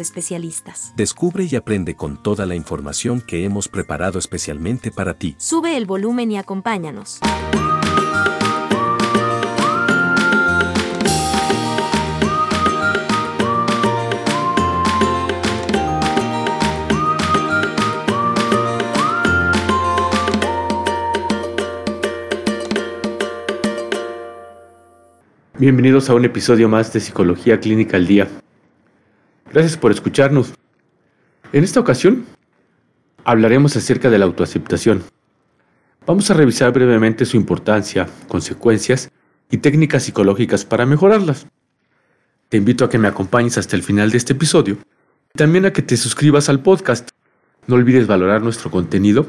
especialistas. Descubre y aprende con toda la información que hemos preparado especialmente para ti. Sube el volumen y acompáñanos. Bienvenidos a un episodio más de Psicología Clínica al Día. Gracias por escucharnos. En esta ocasión hablaremos acerca de la autoaceptación. Vamos a revisar brevemente su importancia, consecuencias y técnicas psicológicas para mejorarlas. Te invito a que me acompañes hasta el final de este episodio y también a que te suscribas al podcast. No olvides valorar nuestro contenido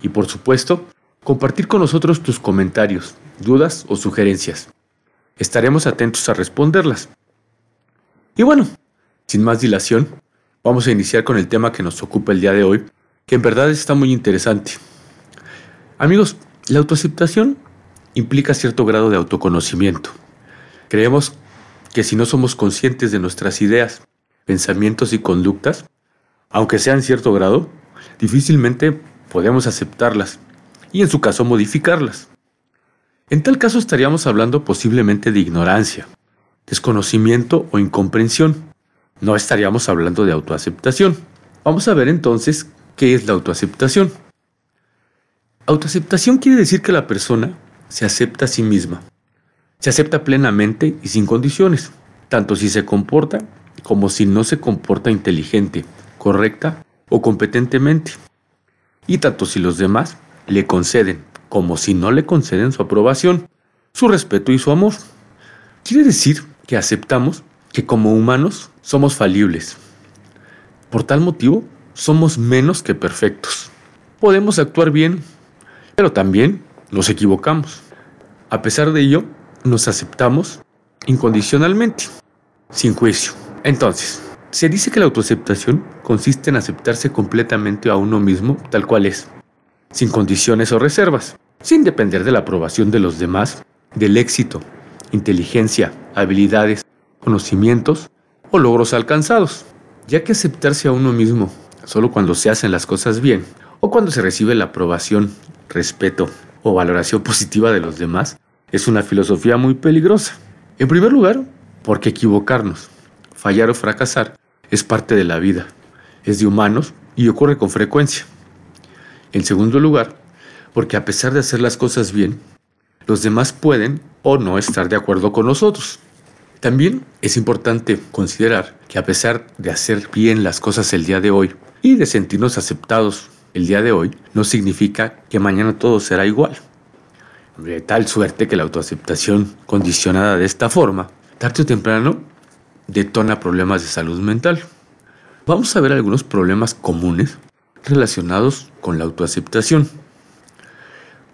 y por supuesto compartir con nosotros tus comentarios, dudas o sugerencias. Estaremos atentos a responderlas. Y bueno, sin más dilación, vamos a iniciar con el tema que nos ocupa el día de hoy, que en verdad está muy interesante. Amigos, la autoaceptación implica cierto grado de autoconocimiento. Creemos que si no somos conscientes de nuestras ideas, pensamientos y conductas, aunque sean cierto grado, difícilmente podemos aceptarlas y en su caso modificarlas. En tal caso estaríamos hablando posiblemente de ignorancia, desconocimiento o incomprensión no estaríamos hablando de autoaceptación. Vamos a ver entonces qué es la autoaceptación. Autoaceptación quiere decir que la persona se acepta a sí misma. Se acepta plenamente y sin condiciones, tanto si se comporta como si no se comporta inteligente, correcta o competentemente. Y tanto si los demás le conceden como si no le conceden su aprobación, su respeto y su amor. Quiere decir que aceptamos que como humanos somos falibles. Por tal motivo, somos menos que perfectos. Podemos actuar bien, pero también nos equivocamos. A pesar de ello, nos aceptamos incondicionalmente, sin juicio. Entonces, se dice que la autoaceptación consiste en aceptarse completamente a uno mismo tal cual es, sin condiciones o reservas, sin depender de la aprobación de los demás, del éxito, inteligencia, habilidades conocimientos o logros alcanzados, ya que aceptarse a uno mismo solo cuando se hacen las cosas bien o cuando se recibe la aprobación, respeto o valoración positiva de los demás es una filosofía muy peligrosa. En primer lugar, porque equivocarnos, fallar o fracasar es parte de la vida, es de humanos y ocurre con frecuencia. En segundo lugar, porque a pesar de hacer las cosas bien, los demás pueden o no estar de acuerdo con nosotros. También es importante considerar que a pesar de hacer bien las cosas el día de hoy y de sentirnos aceptados el día de hoy, no significa que mañana todo será igual. De tal suerte que la autoaceptación condicionada de esta forma, tarde o temprano, detona problemas de salud mental. Vamos a ver algunos problemas comunes relacionados con la autoaceptación.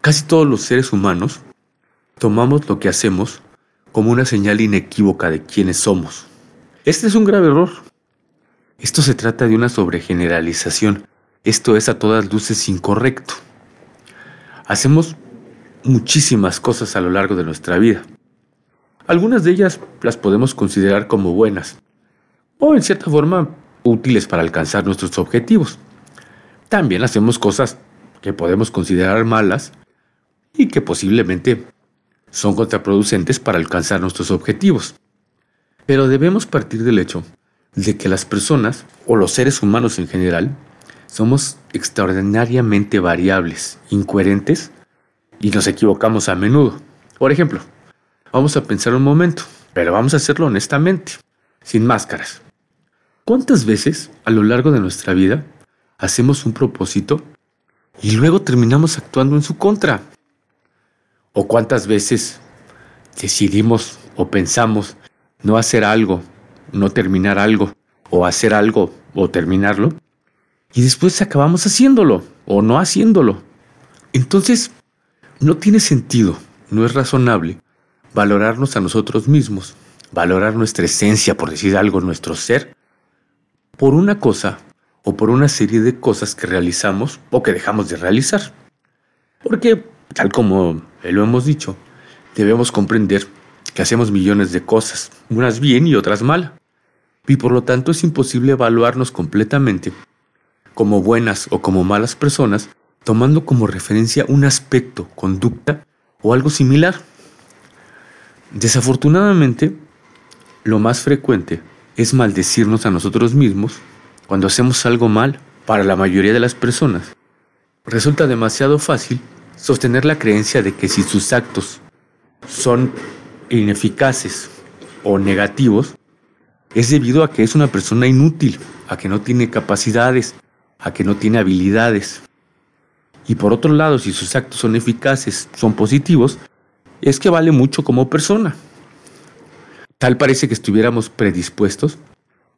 Casi todos los seres humanos tomamos lo que hacemos como una señal inequívoca de quiénes somos. Este es un grave error. Esto se trata de una sobregeneralización. Esto es a todas luces incorrecto. Hacemos muchísimas cosas a lo largo de nuestra vida. Algunas de ellas las podemos considerar como buenas o en cierta forma útiles para alcanzar nuestros objetivos. También hacemos cosas que podemos considerar malas y que posiblemente son contraproducentes para alcanzar nuestros objetivos. Pero debemos partir del hecho de que las personas, o los seres humanos en general, somos extraordinariamente variables, incoherentes y nos equivocamos a menudo. Por ejemplo, vamos a pensar un momento, pero vamos a hacerlo honestamente, sin máscaras. ¿Cuántas veces a lo largo de nuestra vida hacemos un propósito y luego terminamos actuando en su contra? ¿O cuántas veces decidimos o pensamos no hacer algo, no terminar algo, o hacer algo o terminarlo, y después acabamos haciéndolo o no haciéndolo. Entonces, no tiene sentido, no es razonable valorarnos a nosotros mismos, valorar nuestra esencia, por decir algo, nuestro ser, por una cosa o por una serie de cosas que realizamos o que dejamos de realizar. Porque, tal como lo hemos dicho, debemos comprender que hacemos millones de cosas, unas bien y otras mal. Y por lo tanto es imposible evaluarnos completamente como buenas o como malas personas tomando como referencia un aspecto, conducta o algo similar. Desafortunadamente, lo más frecuente es maldecirnos a nosotros mismos cuando hacemos algo mal para la mayoría de las personas. Resulta demasiado fácil sostener la creencia de que si sus actos son ineficaces o negativos, es debido a que es una persona inútil, a que no tiene capacidades, a que no tiene habilidades. Y por otro lado, si sus actos son eficaces, son positivos, es que vale mucho como persona. Tal parece que estuviéramos predispuestos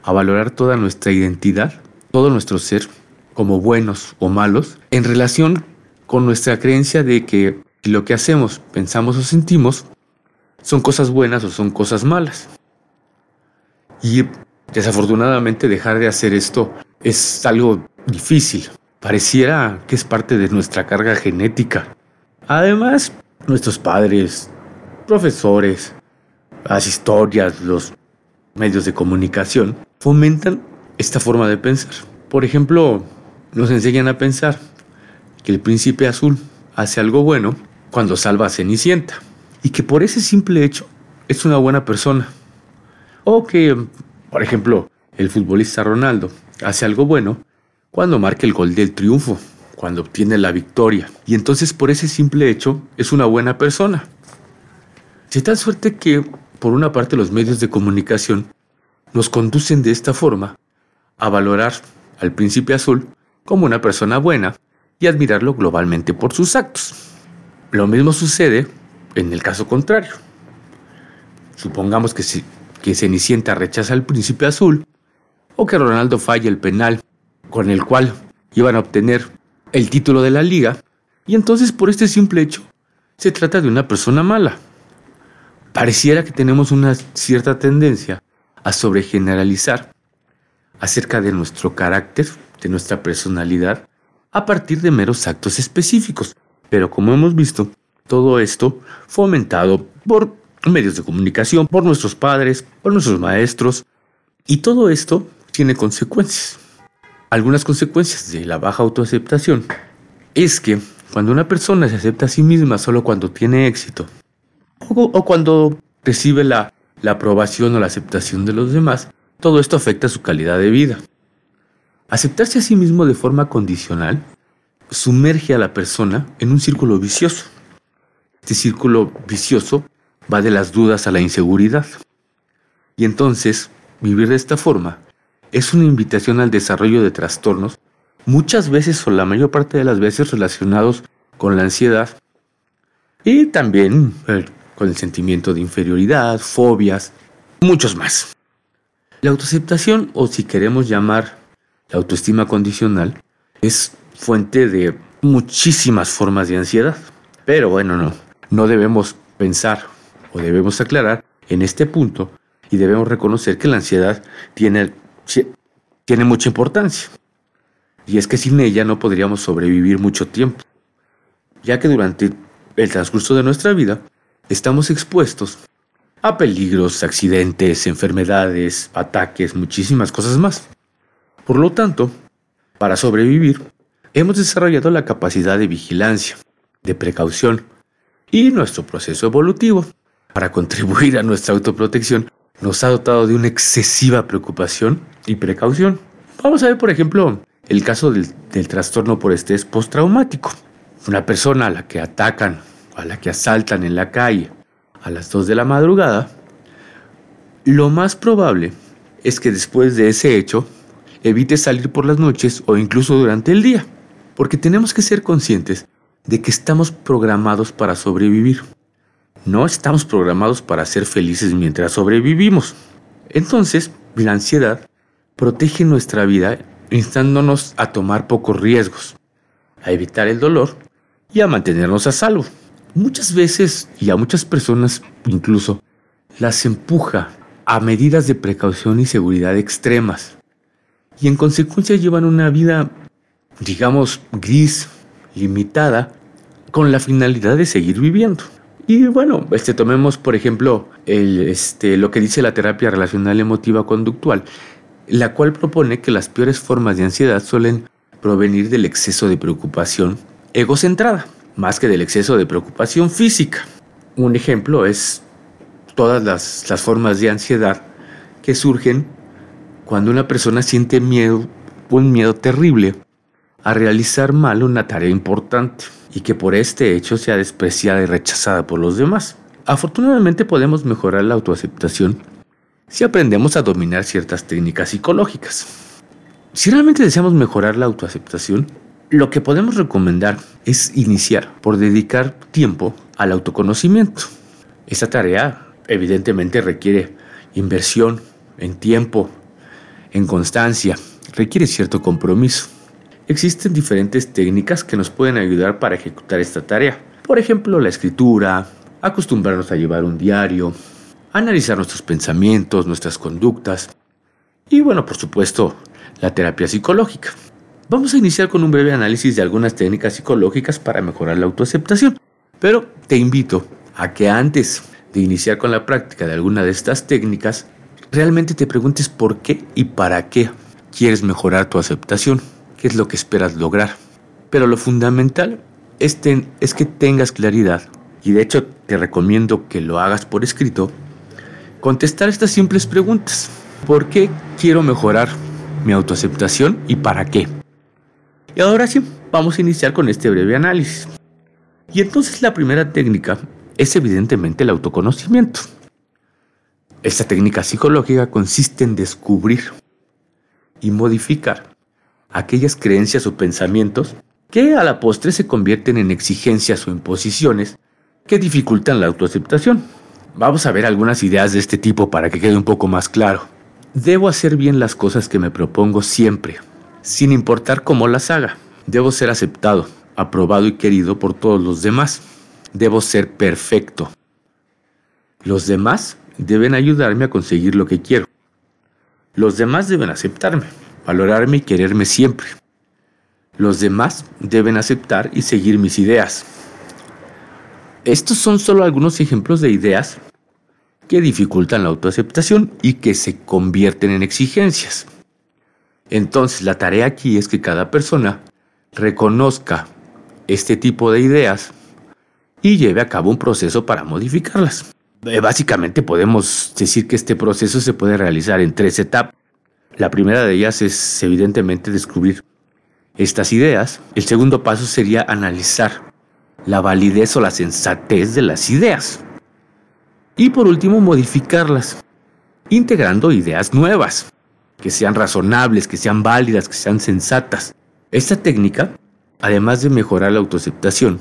a valorar toda nuestra identidad, todo nuestro ser, como buenos o malos, en relación con nuestra creencia de que lo que hacemos, pensamos o sentimos son cosas buenas o son cosas malas. Y desafortunadamente dejar de hacer esto es algo difícil. Pareciera que es parte de nuestra carga genética. Además, nuestros padres, profesores, las historias, los medios de comunicación fomentan esta forma de pensar. Por ejemplo, nos enseñan a pensar que el príncipe azul hace algo bueno cuando salva a Cenicienta y que por ese simple hecho es una buena persona. O que, por ejemplo, el futbolista Ronaldo hace algo bueno cuando marca el gol del triunfo, cuando obtiene la victoria. Y entonces por ese simple hecho es una buena persona. De tal suerte que, por una parte, los medios de comunicación nos conducen de esta forma a valorar al príncipe azul como una persona buena y admirarlo globalmente por sus actos. Lo mismo sucede en el caso contrario. Supongamos que, si, que Cenicienta rechaza al príncipe azul o que Ronaldo falla el penal con el cual iban a obtener el título de la liga, y entonces por este simple hecho se trata de una persona mala. Pareciera que tenemos una cierta tendencia a sobregeneralizar acerca de nuestro carácter, de nuestra personalidad, a partir de meros actos específicos. Pero como hemos visto, todo esto fomentado por medios de comunicación, por nuestros padres, por nuestros maestros, y todo esto tiene consecuencias algunas consecuencias de la baja autoaceptación es que cuando una persona se acepta a sí misma solo cuando tiene éxito o, cuando recibe la, la aprobación o la aceptación de los demás, todo esto afecta su calidad de vida. Aceptarse a sí mismo de forma condicional sumerge a la persona en un círculo vicioso. Este círculo vicioso va de las dudas a la inseguridad. Y entonces, vivir de esta forma es una invitación al desarrollo de trastornos, muchas veces o la mayor parte de las veces relacionados con la ansiedad y también eh, con el sentimiento de inferioridad, fobias, muchos más. La autoaceptación, o si queremos llamar la autoestima condicional, es fuente de muchísimas formas de ansiedad. Pero bueno, no, no debemos pensar o debemos aclarar en este punto y debemos reconocer que la ansiedad tiene tiene mucha importancia. Y es que sin ella no podríamos sobrevivir mucho tiempo, ya que durante el transcurso de nuestra vida estamos expuestos a peligros, accidentes, enfermedades, ataques, muchísimas cosas más. Por lo tanto, para sobrevivir, hemos desarrollado la capacidad de vigilancia, de precaución y nuestro proceso evolutivo para contribuir a nuestra autoprotección nos ha dotado de una excesiva preocupación y precaución. Vamos a ver, por ejemplo, el caso del, trastorno por estrés postraumático. Una persona a la que atacan, a la que asaltan en la calle a las 2 de la madrugada, lo más probable es que después de ese hecho evite salir por las noches o incluso durante el día, porque tenemos que ser conscientes de que estamos programados para sobrevivir. No estamos programados para ser felices mientras sobrevivimos. Entonces, la ansiedad protege nuestra vida instándonos a tomar pocos riesgos, a evitar el dolor y a mantenernos a salvo. Muchas veces, y a muchas personas incluso, las empuja a medidas de precaución y seguridad extremas, y en consecuencia llevan una vida, digamos, gris, limitada, con la finalidad de seguir viviendo. Y bueno, este, tomemos por ejemplo el, este, lo que dice la terapia relacional emotiva conductual, la cual propone que las peores formas de ansiedad suelen provenir del exceso de preocupación egocentrada, más que del exceso de preocupación física. Un ejemplo es todas las, las formas de ansiedad que surgen cuando una persona siente miedo, un miedo terrible a realizar mal una tarea importante y que por este hecho sea despreciada y rechazada por los demás. Afortunadamente podemos mejorar la autoaceptación si aprendemos a dominar ciertas técnicas psicológicas. Si realmente deseamos mejorar la autoaceptación, lo que podemos recomendar es iniciar por dedicar tiempo al autoconocimiento. Esta tarea evidentemente requiere inversión en tiempo, en constancia, requiere cierto compromiso. Existen diferentes técnicas que nos pueden ayudar para ejecutar esta tarea. Por ejemplo, la escritura, acostumbrarnos a llevar un diario, analizar nuestros pensamientos, nuestras conductas y bueno, por supuesto, la terapia psicológica. Vamos a iniciar con un breve análisis de algunas técnicas psicológicas para mejorar la autoaceptación, pero te invito a que antes de iniciar con la práctica de alguna de estas técnicas, realmente te preguntes por qué y para qué quieres mejorar tu aceptación, qué es lo que esperas lograr. Pero lo fundamental es, es que tengas claridad, y de hecho te recomiendo que lo hagas por escrito, contestar estas simples preguntas. ¿Por qué quiero mejorar mi autoaceptación y para qué? Y ahora sí, vamos a iniciar con este breve análisis. Y entonces la primera técnica es evidentemente el autoconocimiento. Esta técnica psicológica consiste en descubrir y modificar aquellas creencias o pensamientos que a la postre se convierten en exigencias o imposiciones que dificultan la autoaceptación. Vamos a ver algunas ideas de este tipo para que quede un poco más claro. Debo hacer bien las cosas que me propongo siempre, sin importar cómo las haga. Debo ser aceptado, aprobado y querido por todos los demás. Debo ser perfecto. Los demás deben ayudarme a conseguir lo que quiero. Los demás deben aceptarme, valorarme y quererme siempre. Los demás deben aceptar y seguir mis ideas. Estos son solo algunos ejemplos de ideas que dificultan la autoaceptación y que se convierten en exigencias. Entonces la tarea aquí es que cada persona reconozca este tipo de ideas y lleve a cabo un proceso para modificarlas. Eh, básicamente podemos decir que este proceso se puede realizar en tres etapas. La primera de ellas es evidentemente descubrir estas ideas. El segundo paso sería analizar la validez o la sensatez de las ideas. Y por último, modificarlas, integrando ideas nuevas, que sean razonables, que sean válidas, que sean sensatas. Esta técnica, además de mejorar la autoaceptación,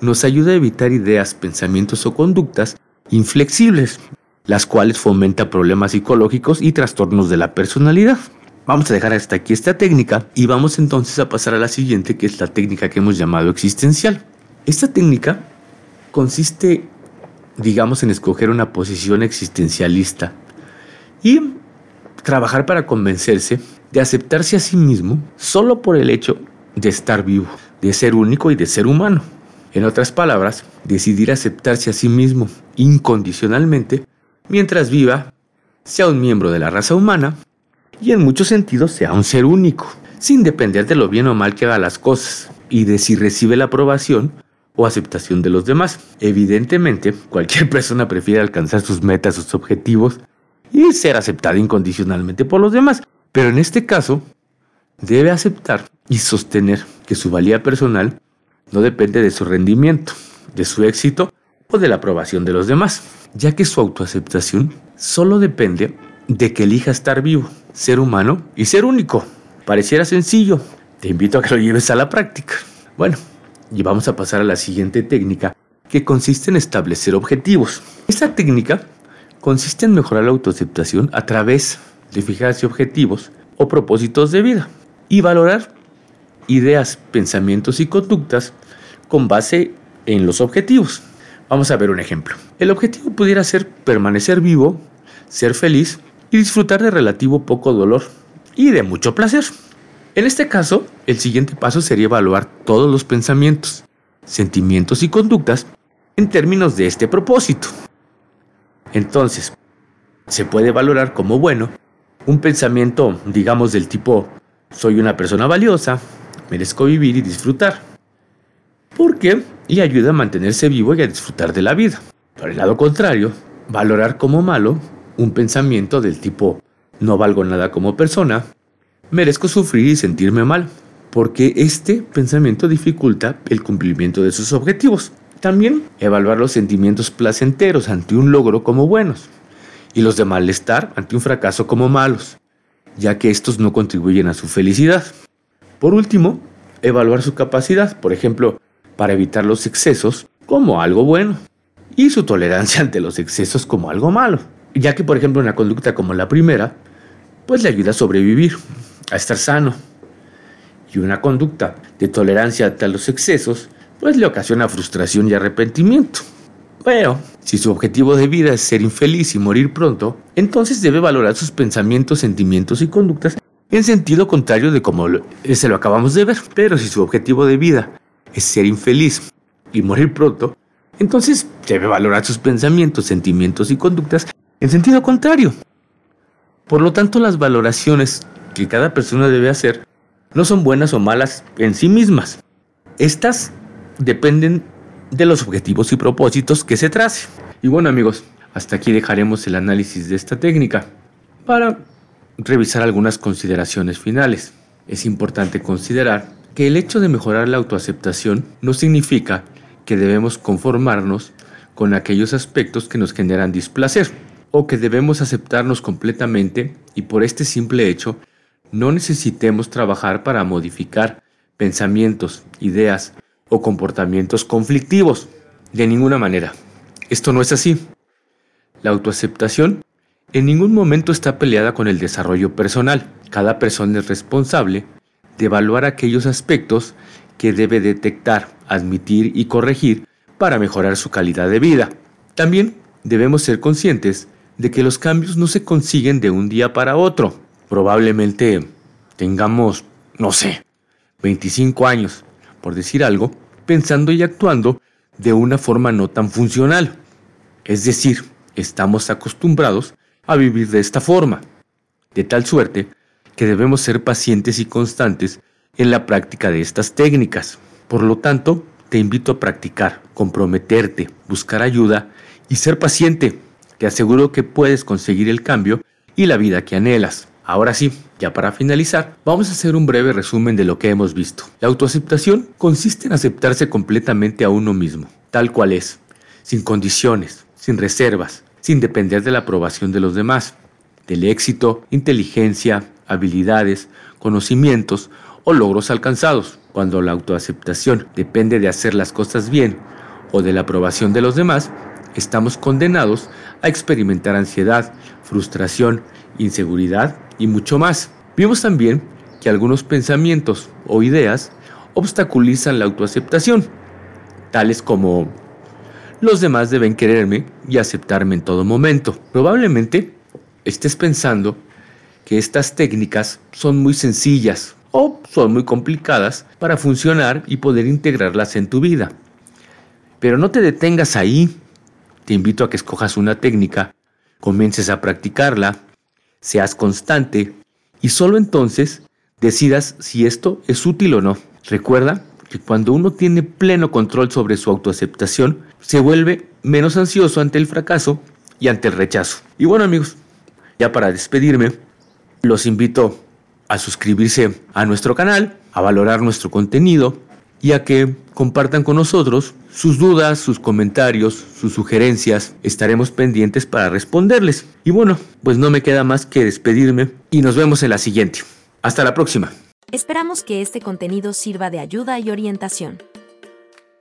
nos ayuda a evitar ideas, pensamientos o conductas inflexibles, las cuales fomentan problemas psicológicos y trastornos de la personalidad. Vamos a dejar hasta aquí esta técnica y vamos entonces a pasar a la siguiente, que es la técnica que hemos llamado existencial. Esta técnica consiste, digamos, en escoger una posición existencialista y trabajar para convencerse de aceptarse a sí mismo solo por el hecho de estar vivo, de ser único y de ser humano. En otras palabras, decidir aceptarse a sí mismo incondicionalmente mientras viva, sea un miembro de la raza humana y en muchos sentidos sea un ser único, sin depender de lo bien o mal que haga las cosas y de si recibe la aprobación o aceptación de los demás. Evidentemente, cualquier persona prefiere alcanzar sus metas, sus objetivos y ser aceptada incondicionalmente por los demás. Pero en este caso, debe aceptar y sostener que su valía personal no depende de su rendimiento, de su éxito o de la aprobación de los demás, ya que su autoaceptación solo depende de que elija estar vivo, ser humano y ser único. Pareciera sencillo, te invito a que lo lleves a la práctica. Bueno, y vamos a pasar a la siguiente técnica, que consiste en establecer objetivos. Esta técnica consiste en mejorar la autoaceptación a través de fijarse objetivos o propósitos de vida y valorar ideas, pensamientos y conductas con base en los objetivos. Vamos a ver un ejemplo. El objetivo pudiera ser permanecer vivo, ser feliz y disfrutar de relativo poco dolor y de mucho placer. En este caso, el siguiente paso sería evaluar todos los pensamientos, sentimientos y conductas en términos de este propósito. Entonces, se puede valorar como bueno un pensamiento, digamos, del tipo, soy una persona valiosa, merezco vivir y disfrutar. ¿Por qué? Y ayuda a mantenerse vivo y a disfrutar de la vida. Por el lado contrario, valorar como malo un pensamiento del tipo, no valgo nada como persona, merezco sufrir y sentirme mal, porque este pensamiento dificulta el cumplimiento de sus objetivos. También evaluar los sentimientos placenteros ante un logro como buenos y los de malestar ante un fracaso como malos, ya que estos no contribuyen a su felicidad. Por último, evaluar su capacidad, por ejemplo, para evitar los excesos como algo bueno y su tolerancia ante los excesos como algo malo, ya que por ejemplo una conducta como la primera, pues le ayuda a sobrevivir, a estar sano, y una conducta de tolerancia ante los excesos, pues le ocasiona frustración y arrepentimiento. Pero, si su objetivo de vida es ser infeliz y morir pronto, entonces debe valorar sus pensamientos, sentimientos y conductas en sentido contrario de como se lo acabamos de ver. Pero si su objetivo de vida es ser infeliz y morir pronto, entonces debe valorar sus pensamientos, sentimientos y conductas en sentido contrario. Por lo tanto, las valoraciones que cada persona debe hacer no son buenas o malas en sí mismas. Estas dependen de los objetivos y propósitos que se trace. Y bueno amigos, hasta aquí dejaremos el análisis de esta técnica para revisar algunas consideraciones finales. Es importante considerar que el hecho de mejorar la autoaceptación no significa que debemos conformarnos con aquellos aspectos que nos generan displacer o que debemos aceptarnos completamente y por este simple hecho no necesitemos trabajar para modificar pensamientos, ideas o comportamientos conflictivos. De ninguna manera. Esto no es así. La autoaceptación en ningún momento está peleada con el desarrollo personal. Cada persona es responsable de evaluar aquellos aspectos que debe detectar, admitir y corregir para mejorar su calidad de vida. También debemos ser conscientes de que los cambios no se consiguen de un día para otro. Probablemente tengamos, no sé, 25 años, por decir algo, pensando y actuando de una forma no tan funcional. Es decir, estamos acostumbrados a vivir de esta forma, de tal suerte que debemos ser pacientes y constantes en la práctica de estas técnicas. Por lo tanto, te invito a practicar, comprometerte, buscar ayuda y ser paciente. Te aseguro que puedes conseguir el cambio y la vida que anhelas. Ahora sí, ya para finalizar, vamos a hacer un breve resumen de lo que hemos visto. La autoaceptación consiste en aceptarse completamente a uno mismo, tal cual es, sin condiciones, sin reservas, sin depender de la aprobación de los demás, del éxito, inteligencia, habilidades, conocimientos o logros alcanzados. Cuando la autoaceptación depende de hacer las cosas bien o de la aprobación de los demás, estamos condenados a experimentar ansiedad, frustración, inseguridad y mucho más. Vimos también que algunos pensamientos o ideas obstaculizan la autoaceptación, tales como los demás deben quererme y aceptarme en todo momento. Probablemente estés pensando que estas técnicas son muy sencillas o son muy complicadas para funcionar y poder integrarlas en tu vida. Pero no te detengas ahí. Te invito a que escojas una técnica, comiences a practicarla seas constante y solo entonces decidas si esto es útil o no. Recuerda que cuando uno tiene pleno control sobre su autoaceptación, se vuelve menos ansioso ante el fracaso y ante el rechazo. Y bueno amigos, ya para despedirme, los invito a suscribirse a nuestro canal, a valorar nuestro contenido y a que compartan con nosotros sus dudas, sus comentarios, sus sugerencias. Estaremos pendientes para responderles. Y bueno, pues no me queda más que despedirme y nos vemos en la siguiente. Hasta la próxima. Esperamos que este contenido sirva de ayuda y orientación.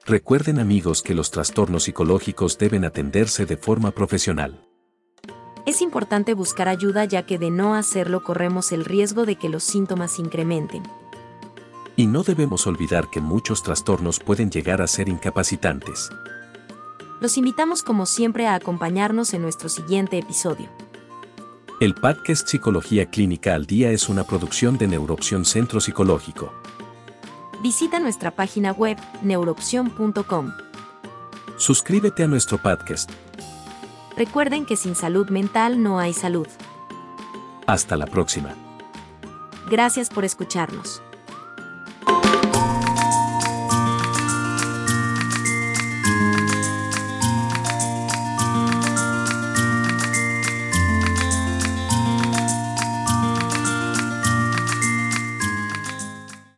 Recuerden amigos que los trastornos psicológicos deben atenderse de forma profesional. Es importante buscar ayuda ya que de no hacerlo corremos el riesgo de que los síntomas incrementen. Y no debemos olvidar que muchos trastornos pueden llegar a ser incapacitantes. Los invitamos como siempre a acompañarnos en nuestro siguiente episodio. El podcast Psicología Clínica al Día es una producción de Neuroopción Centro Psicológico. Visita nuestra página web neuroopción.com. Suscríbete a nuestro podcast. Recuerden que sin salud mental no hay salud. Hasta la próxima. Gracias por escucharnos.